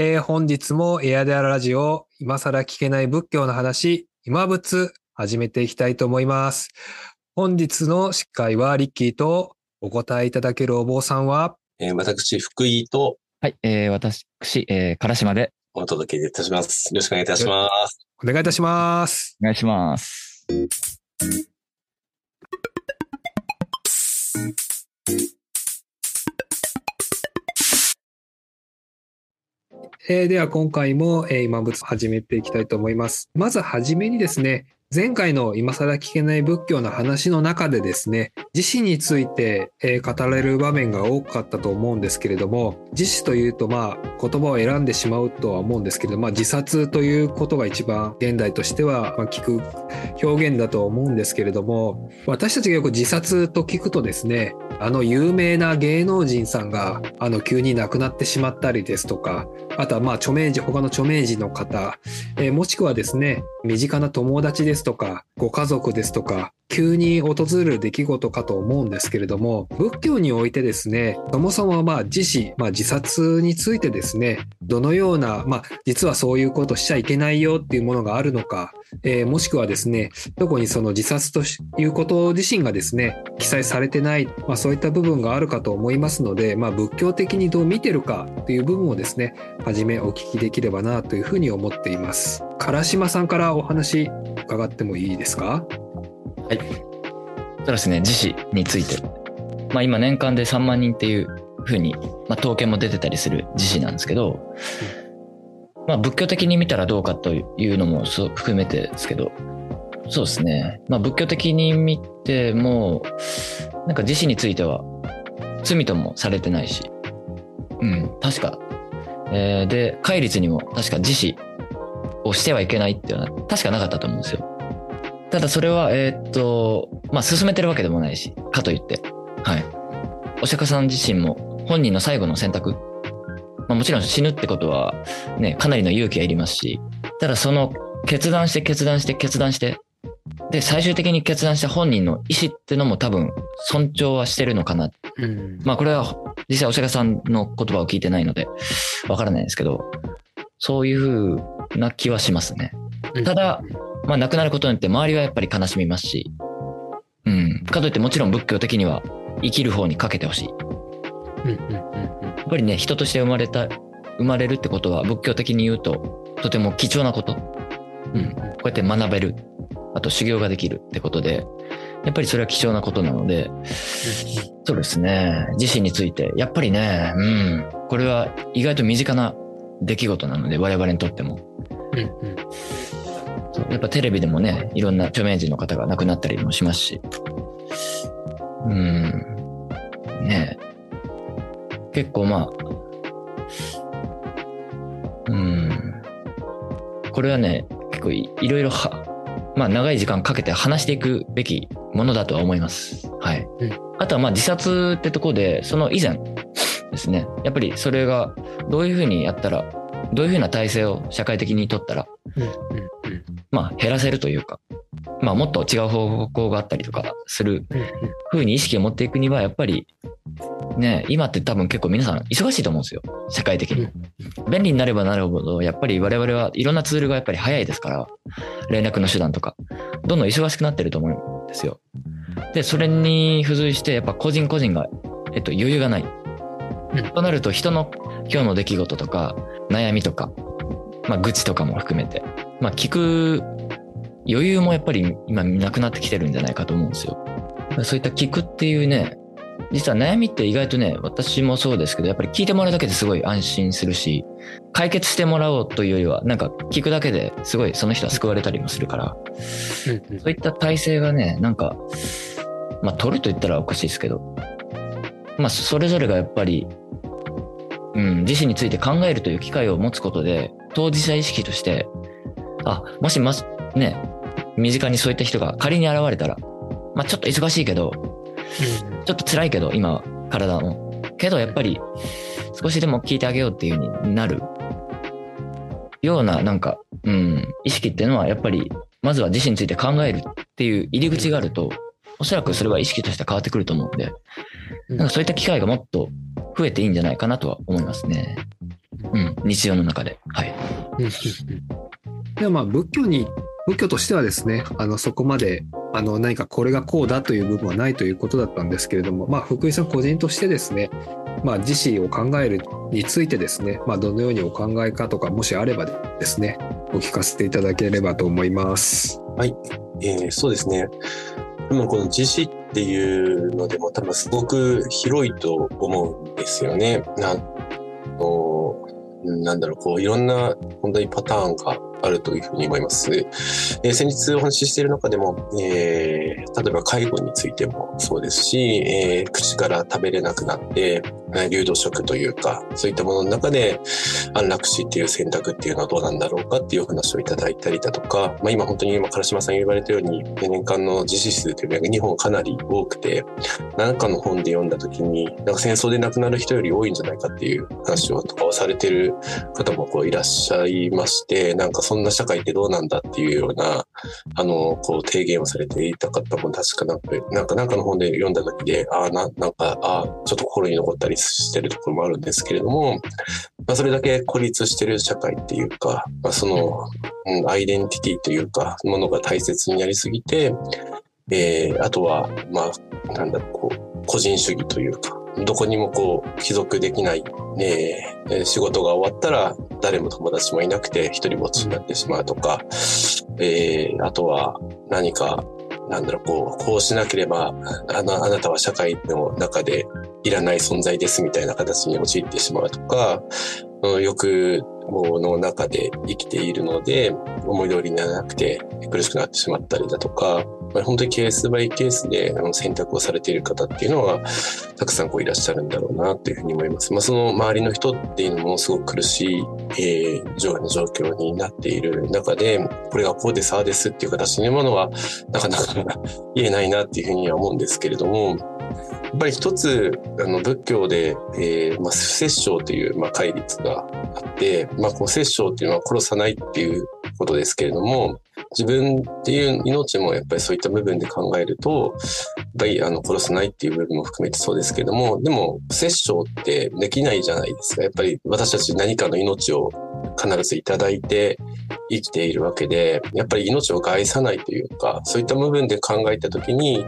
えー本日もエアデアラジオ、今更聞けない仏教の話、今仏、始めていきたいと思います。本日の司会はリッキーとお答えいただけるお坊さんは、えー私、福井とはい、えー、私、えー、唐島でお届けいたします。よろしくお願いいたします。お願いいたします。お願いします。えーでは今回も、えー今仏始めていきたいと思います。まずはじめにですね、前回の今更聞けない仏教の話の中でですね、自死について、えー語られる場面が多かったと思うんですけれども、自死というとまあ言葉を選んでしまうとは思うんですけれども、まあ、自殺ということが一番現代としてはまあ聞く表現だと思うんですけれども、私たちがよく自殺と聞くとですね、あの有名な芸能人さんがあの急に亡くなってしまったりですとか、あとはまあ著名人、他の著名人の方、えーもしくはですね、身近な友達ですとか、ご家族ですとか、急に訪れる出来事かと思うんですけれども、仏教においてですね、そもそもまあ自死、まあ自殺についてですね、どのような、まあ実はそういうことしちゃいけないよっていうものがあるのか、えーもしくはですね、どこにその自殺ということ自身がですね、記載されてない、まあそういった部分があるかと思いますので、まあ仏教的にどう見てるかという部分をですね、はじめお聞きできればなというふうに思っています。唐島さんからお話伺ってもいいですか？はいそうですね、自死について。まあ今年間で3万人っていうふうに、まあ統計も出てたりする自死なんですけど、まあ仏教的に見たらどうかというのもそう含めてですけど、そうですね。まあ仏教的に見ても、なんか自死については罪ともされてないし、うん、確か。えーで、戒律にも確か自死をしてはいけないっていうのは確かなかったと思うんですよ。ただそれは、えーっと、まあ、進めてるわけでもないし、かといって。はい。お釈迦さん自身も本人の最後の選択。まあ、もちろん死ぬってことは、ね、かなりの勇気がいりますし、ただその決断して決断して決断して、で、最終的に決断した本人の意思ってのも多分尊重はしてるのかな。うん。まあこれは実際お釈迦さんの言葉を聞いてないのでわからないですけど、そういう風な気はしますね。ただ、まあ亡くなることによって周りはやっぱり悲しみますし、うん。かといってもちろん仏教的には生きる方にかけてほしい。やうんうんうんっぱりね、人として生まれた、生まれるってことは仏教的に言うととても貴重なこと。うん。こうやって学べる。あと修行ができるってことで、やっぱりそれは貴重なことなので、そうですね。自身について、やっぱりね、うん。これは意外と身近な出来事なので、我々にとっても。うんやっぱテレビでもね、いろんな著名人の方が亡くなったりもしますし。うん。ねえ結構まあ、うん。これはね、結構いいろいろは、まあ長い時間かけて話していくべきものだとは思います。はい。うんあとはまあ自殺ってとこで、その以前ですね。やっぱりそれがどういうふうにやったら、どういうふうな体制を社会的に取ったら、うんうんうんまあ減らせるというか、まあもっと違う方向があったりとかするうん風に意識を持っていくには、やっぱり、ね、今って多分結構皆さん忙しいと思うんですよ。社会的に。便利になればなるほど、やっぱり我々はいろんなツールがやっぱり早いですから、連絡の手段とか、どんどん忙しくなってると思うんですよ。で、それに付随して、やっぱ個人個人が、えっと、余裕がない。うんとなると、人の今日の出来事とか、悩みとか、まあ、愚痴とかも含めて、まあ、聞く余裕もやっぱり今なくなってきてるんじゃないかと思うんですよ。そういった聞くっていうね、実は悩みって意外とね、私もそうですけど、やっぱり聞いてもらうだけですごい安心するし、解決してもらおうというよりは、なんか聞くだけですごいその人は救われたりもするから、うんうん。そういった体制がね、なんか、まあ取ると言ったらおかしいですけど、まあそれぞれがやっぱり、うん、自身について考えるという機会を持つことで、当事者意識として、あ、もします、ね、身近にそういった人が仮に現れたら、まあちょっと忙しいけど、ちょっと辛いけど、今は体も。けどやっぱり、少しでも聞いてあげようっていう風になるような、なんか、うん、意識っていうのはやっぱり、まずは自身について考えるっていう入り口があると、おそらくそれは意識として変わってくると思うんで、うんなんかそういった機会がもっと増えていいんじゃないかなとは思いますね。ううん、日常の中で。はい。うんうんうんではまあ仏教に仏教としてはですねあのそこまであの何かこれがこうだという部分はないということだったんですけれども、まあ、福井さん個人としてですね、まあ、自死を考えるについてですね、まあ、どのようにお考えかとかもしあればですねお聞かせていただければと思います。えーそうですね。でもこの自死っていうのでも多分すごく広いと思うんですよね。なんのなんだろう、こういろんな本当にパターンがあるというふうに思います。えー先日お話ししている中でも、えー例えば介護についてもそうですし、えー口から食べれなくなって、流動食というか、そういったものの中で安楽死っていう選択っていうのはどうなんだろうかっていうお話をいただいたりだとか、まあ、今本当に今、唐島さんが言われたように、年間の自死数というのが日本かなり多くて、何かの本で読んだ時に、なんか戦争で亡くなる人より多いんじゃないかっていう話をとかをされてる方もこういらっしゃいまして、なんかそんな社会ってどうなんだっていうような、あの、こう提言をされていた方も確かなんか、なんかなんかの本で読んだ時で、ああ、ななんか、ああ、ちょっと心に残ったりしてるところもあるんですけれども、まあ、それだけ孤立してる社会っていうか、まあ、その、うん、アイデンティティというか、ものが大切になりすぎて、えー、あとは、まあ、なんだろう、こう、個人主義というか、どこにもこう、帰属できない、えー、仕事が終わったら、誰も友達もいなくて、一人ぼっちになってしまうとか、えー、あとは、何か、なんだろう、こう、こうしなければ、あの、あなたは社会の中でいらない存在ですみたいな形に陥ってしまうとか、うん欲望の中で生きているので、思い通りにならなくて苦しくなってしまったりだとか、本当にケースバイケースで選択をされている方っていうのは、たくさんこういらっしゃるんだろうなというふうに思います。まあその周りの人っていうのもすごく苦しい、えー、状状況になっている中で、これがこうです、ああですっていう形のものは、なかなか 言えないなっていうふうには思うんですけれども、やっぱり一つ、あの、仏教で、えー、まあ、不殺生という、まあ、戒律があって、まあ、この殺生っていうのは殺さないっていうことですけれども、自分っていう命もやっぱりそういった部分で考えると、やっぱりあの殺さないっていう部分も含めてそうですけれども、でも、殺生ってできないじゃないですか。やっぱり私たち何かの命を必ずいただいて生きているわけで、やっぱり命を害さないというか、そういった部分で考えたときに、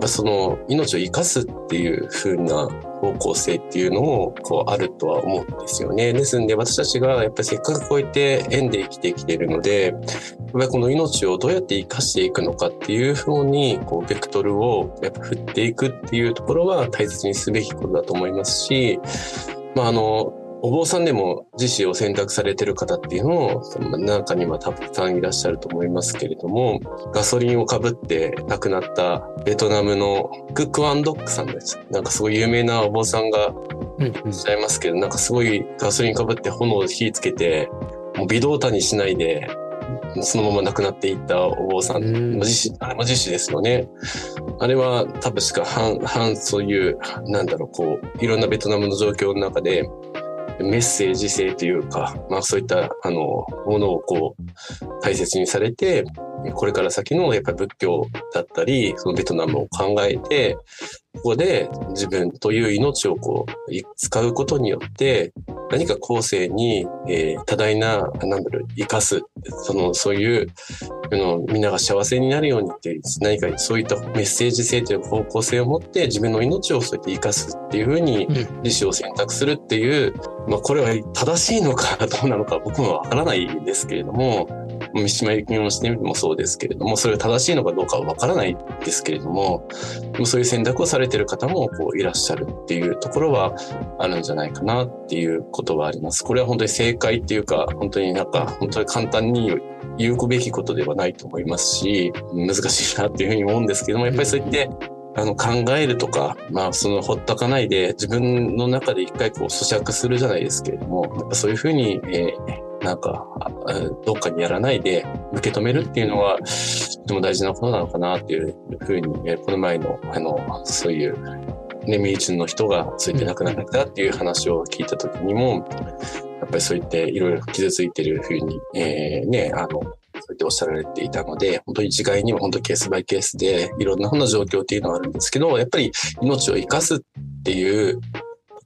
ぱその命を生かすっていう風な方向性っていうのもこうあるとは思うんですよね。ですんで私たちがやっぱりせっかくこうやって縁で生きてきてるので、やっぱりこの命をどうやって生かしていくのかっていう風にこうベクトルをやっぱ振っていくっていうところは大切にすべきことだと思いますし、まああの、お坊さんでも自死を選択されてる方っていうのを、中にはたくさんいらっしゃると思いますけれども、ガソリンをかぶって亡くなったベトナムのクックワンドックさんです。なんかすごい有名なお坊さんがうんいらっしゃいますけど、なんかすごいガソリンかぶって炎を火つけて、もう微動にしないで、そのまま亡くなっていったお坊さん、うん自死、あれも自死ですよね。あれは多分しか反、反そういう、なんだろう、こう、いろんなベトナムの状況の中で、メッセージ性というか、まあそういった、あの、ものをこう、大切にされて、これから先のやっぱり仏教だったり、そのベトナムを考えて、ここで自分という命をこう、い使うことによって、何か後世に、えー多大な、なんだろう、生かす、その、そういう、あの、みんなが幸せになるようにっていう、何かそういったメッセージ性という方向性を持って、自分の命をそうやって生かすっていうふうに、うん。自死を選択するっていう、まあ、これは正しいのかどうなのか僕もわからないんですけれども、三島由紀夫の視点もそうですけれども、それが正しいのかどうかはわからないですけれども、もそういう選択をされている方もこういらっしゃるっていうところはあるんじゃないかなっていうことはあります。これは本当に正解っていうか、本当になんか本当に簡単に言うべきことではないと思いますし、難しいなっていうふうに思うんですけども、やっぱりそうやってあの考えるとか、まあそのほったかないで自分の中で一回こう咀嚼するじゃないですけれども、そういうふうに、えーなんか、どっかにやらないで受け止めるっていうのは、とても大事なことなのかなっていうふうに、この前の、あの、そういう、ね、身内の人がついて亡くなったっていう話を聞いた時にも、やっぱりそう言っていろいろ傷ついてるふうに、えーね、あの、そうやっておっしゃられていたので、本当に一概には本当ケースバイケースでいろんなふうな状況っていうのはあるんですけど、やっぱり命を生かすっていう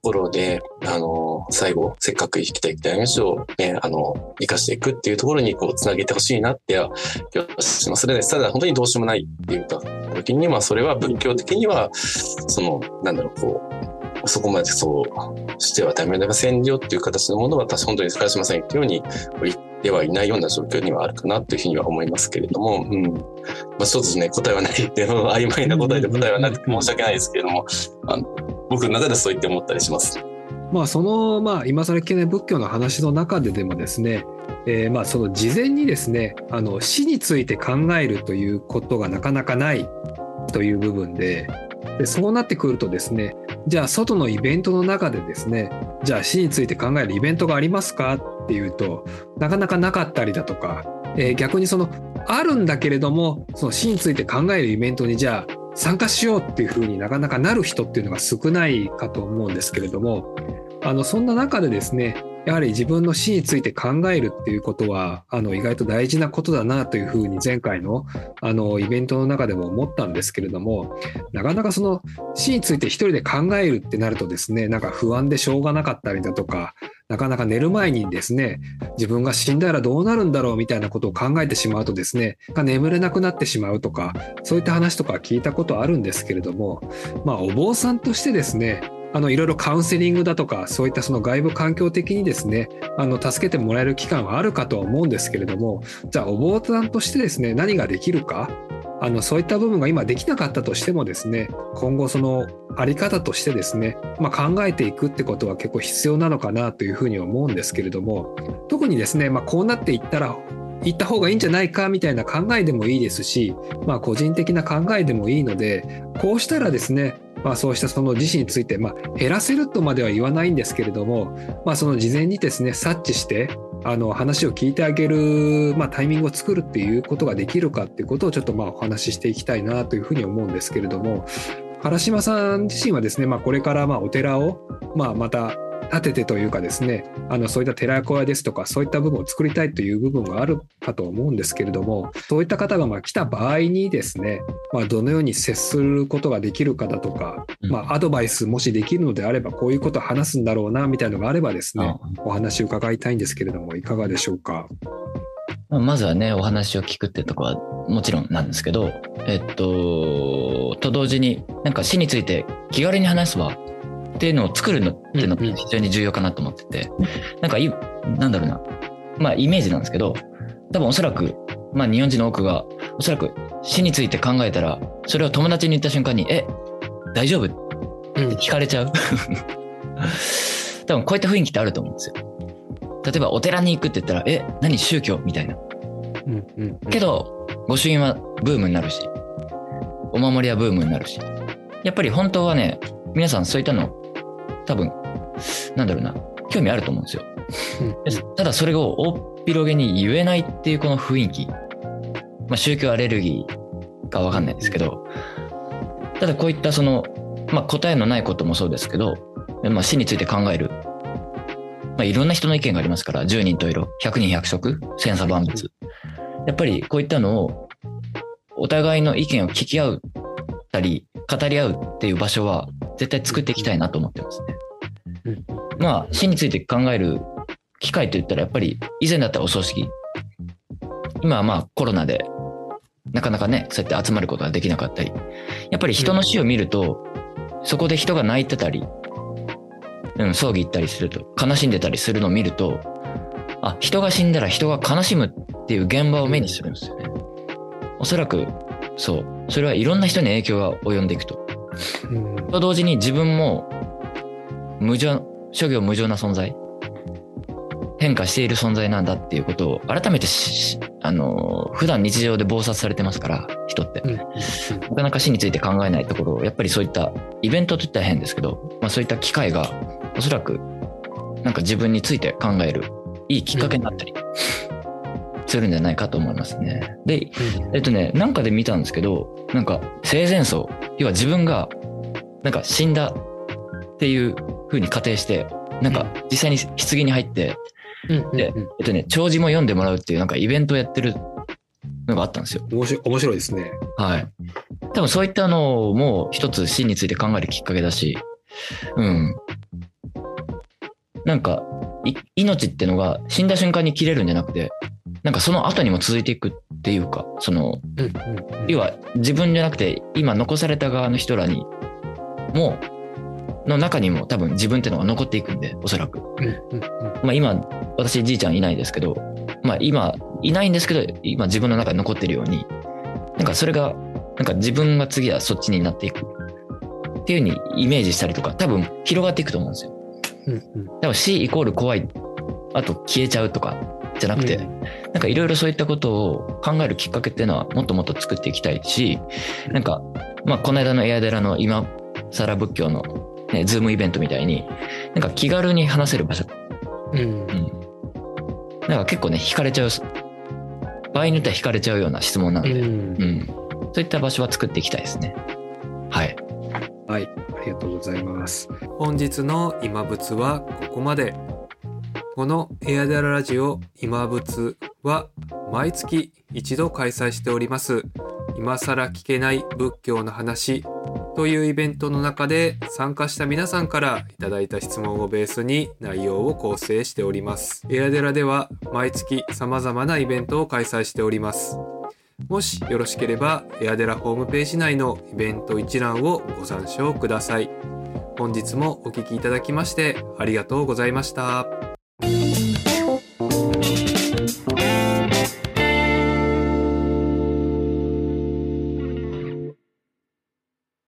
ころで、あの、最後、せっかく生きた生きた命をね、あの、生かしていくっていうところに、こう、つなげてほしいなっては、気はします。それで、ただ本当にどうしようもないって言った時に、まあ、それは仏教的には、その、なんだろう、こう、そこまでそうしてはダメだが占領っていう形のものは私本当に使しませんっていうように言ってはいないような状況にはあるかなというふうには思いますけれども、うん。まあ、ちょっとね、答えはないっていう曖昧な答えで答えはなくて申し訳ないですけれども、あの僕の中ではそう言って思ったりします。まあそのまあ今更聞けない仏教の話の中ででもですね、えーまあその事前にですねあの死について考えるということがなかなかないという部分ででそうなってくるとですねじゃあ外のイベントの中でですねじゃあ死について考えるイベントがありますか？っていうとなかなかなかったりだとか、えー逆にそのあるんだけれどもその死について考えるイベントにじゃあ参加しようっていうふうになかなかなる人っていうのが少ないかと思うんですけれどもあのそんな中でですねやはり自分の死について考えるっていうことはあの意外と大事なことだなというふうに前回のあのイベントの中でも思ったんですけれどもなかなかその死について一人で考えるってなるとですねなんか不安でしょうがなかったりだとかなかなか寝る前にですね自分が死んだらどうなるんだろうみたいなことを考えてしまうとですね眠れなくなってしまうとかそういった話とか聞いたことあるんですけれどもまあお坊さんとしてですねあのいろいろカウンセリングだとかそういったその外部環境的にですねあの助けてもらえる期間はあるかとは思うんですけれどもじゃあお坊さんとしてですね何ができるかあのそういった部分が今できなかったとしてもですね今後そのあり方としてですね、まあ、考えていくってことは結構必要なのかなというふうに思うんですけれども特にですね、まあ、こうなっていったら行った方がいいんじゃないかみたいな考えでもいいですし、まあ、個人的な考えでもいいのでこうしたらですねまあ、そうしたその自身について、まあ、減らせるとまでは言わないんですけれども、まあ、その事前にですね察知してあの話を聞いてあげる、まあ、タイミングを作るっていうことができるかっていうことをちょっとまあお話ししていきたいなというふうに思うんですけれども原島さん自身はですね、まあ、これからまあお寺を、まあ、また立ててというかですねあのそういった寺子屋ですとかそういった部分を作りたいという部分があるかと思うんですけれどもそういった方がまあ来た場合にですね、まあ、どのように接することができるかだとか、まあ、アドバイスもしできるのであればこういうことを話すんだろうなみたいなのがあればですねお話を伺いたいんですけれどもいかがでしょうか？まずはねお話を聞くってとこはもちろんなんですけどえっとと同時になんか死について気軽に話す場っていうのを作るのっていうのが非常に重要かなと思ってて、なんかいなんだろうな。まあイメージなんですけど多分おそらくまあ日本人の多くがおそらく死について考えたらそれを友達に言った瞬間に「え大丈夫?」って聞かれちゃう。多分こういった雰囲気ってあると思うんですよ。例えばお寺に行くって言ったら「え何宗教?」みたいな。うんうん。けど御朱印はブームになるしお守りはブームになるし。やっぱり本当はね皆さんそういったの多分なんだろうな興味あると思うんですよ。ただそれを大っ広げに言えないっていうこの雰囲気、まあ、宗教アレルギーかわかんないですけど。ただこういったその、まあ、答えのないこともそうですけど、まあ、死について考える、まあ、いろんな人の意見がありますから10人と色100人100色千差万別。やっぱりこういったのをお互いの意見を聞き合うたり語り合うっていう場所は絶対作っていきたいなと思ってますね。まあ死について考える機会と言ったらやっぱり以前だったらお葬式。今はまあコロナでなかなかねそうやって集まることができなかったり。やっぱり人の死を見るとそこで人が泣いてたり、うん、葬儀行ったりすると悲しんでたりするのを見るとあ人が死んだら人が悲しむっていう現場を目にするんですよね。おそらくそう。それはいろんな人に影響が及んでいくと。うん。と同時に自分も無常諸行無常な存在？変化している存在なんだっていうことを改めてしあの普段日常で忙殺されてますから人って。うん。なかなか死について考えないところをやっぱりそういったイベントといったら変ですけど、まあ、そういった機会がおそらくなんか自分について考えるいいきっかけになったりするんじゃないかと思いますね。でえっとね、なんかで見たんですけど、なんか生前葬、要は自分が、なんか死んだっていう風に仮定して、なんか実際に棺に入って、うんでうんえっとね、弔辞も読んでもらうっていうなんかイベントをやってるのがあったんですよ。面白い面白いですね。はい。多分そういったのも一つ死について考えるきっかけだし、うん。なんか、い命ってのが死んだ瞬間に切れるんじゃなくて、なんかその後にも続いていくっていうか、その、うんうんうん要は自分じゃなくて、今残された側の人らにも、の中にも多分自分ってのが残っていくんで、おそらく。うんうんうんまあ今、私じいちゃんいないですけど、まあ今、いないんですけど、今自分の中に残ってるように、なんかそれが、なんか自分が次はそっちになっていくっていうふうにイメージしたりとか、多分広がっていくと思うんですよ。うんうん多分死イコール怖い、あと消えちゃうとかじゃなくて、うんなんかいろいろそういったことを考えるきっかけっていうのはもっともっと作っていきたいし、なんか、まあこの間のエアデラの今更仏教の、ね、ズームイベントみたいに、なんか気軽に話せる場所うんうん。なんか結構ね、惹かれちゃう、場合によっては惹かれちゃうような質問なので、うんうん。そういった場所は作っていきたいですね。はい。はい、ありがとうございます。本日の今仏はここまで。このエアデララジオ今仏は毎月一度開催しております。今更聞けない仏教の話というイベントの中で参加した皆さんからいただいた質問をベースに内容を構成しております。エアデラでは毎月様々なイベントを開催しております。もしよろしければ、エアデラホームページ内のイベント一覧をご参照ください。本日もお聞きいただきましてありがとうございました。